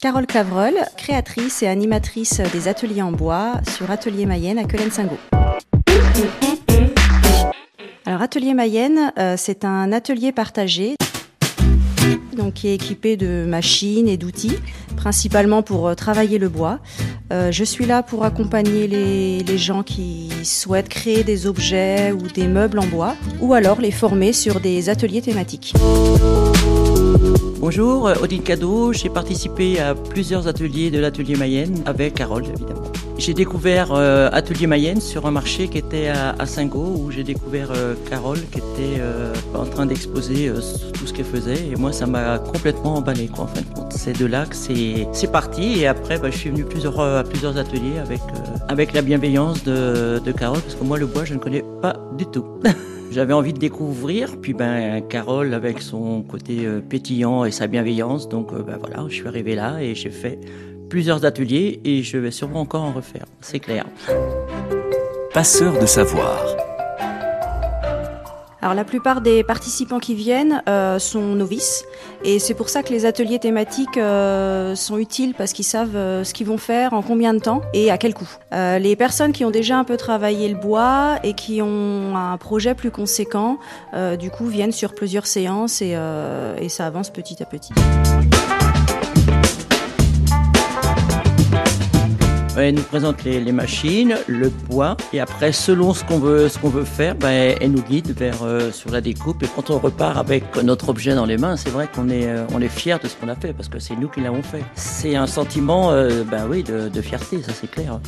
Carole Cavreul, créatrice et animatrice des ateliers en bois sur Atelier Mayenne à Quelen-Singo. Alors Atelier Mayenne, euh, c'est un atelier partagé donc qui est équipé de machines et d'outils, principalement pour euh, travailler le bois. Euh, je suis là pour accompagner les, gens qui souhaitent créer des objets ou des meubles en bois, ou alors les former sur des ateliers thématiques. Bonjour, Odile Cadeau. J'ai participé à plusieurs ateliers de l'atelier Mayenne avec Carole, évidemment. J'ai découvert euh, Atelier Mayenne sur un marché qui était à, à Singo, où j'ai découvert euh, Carole qui était euh, en train d'exposer euh, tout ce qu'elle faisait. Et moi, ça m'a complètement emballé, quoi, en fin de compte. C'est de là que c'est parti. Et après, bah, je suis venu à plusieurs ateliers avec, la bienveillance de Carole, parce que moi, le bois, je ne connais pas du tout. J'avais envie de découvrir, puis ben Carole avec son côté pétillant et sa bienveillance, donc ben voilà, je suis arrivé là et j'ai fait plusieurs ateliers et je vais sûrement encore en refaire, c'est clair. Passeur de savoir. Alors la plupart des participants qui viennent euh, sont novices et c'est pour ça que les ateliers thématiques euh, sont utiles parce qu'ils savent euh, ce qu'ils vont faire, en combien de temps et à quel coût. Les personnes qui ont déjà un peu travaillé le bois et qui ont un projet plus conséquent, du coup viennent sur plusieurs séances et ça avance petit à petit. Elle nous présente les, machines, le bois, et après, selon ce qu'on veut, ce veut faire, ben, elle nous guide euh, sur la découpe. Et quand on repart avec notre objet dans les mains, c'est vrai qu'on est, euh, fier de ce qu'on a fait parce que c'est nous qui l'avons fait. C'est un sentiment, euh, ben de fierté, ça c'est clair.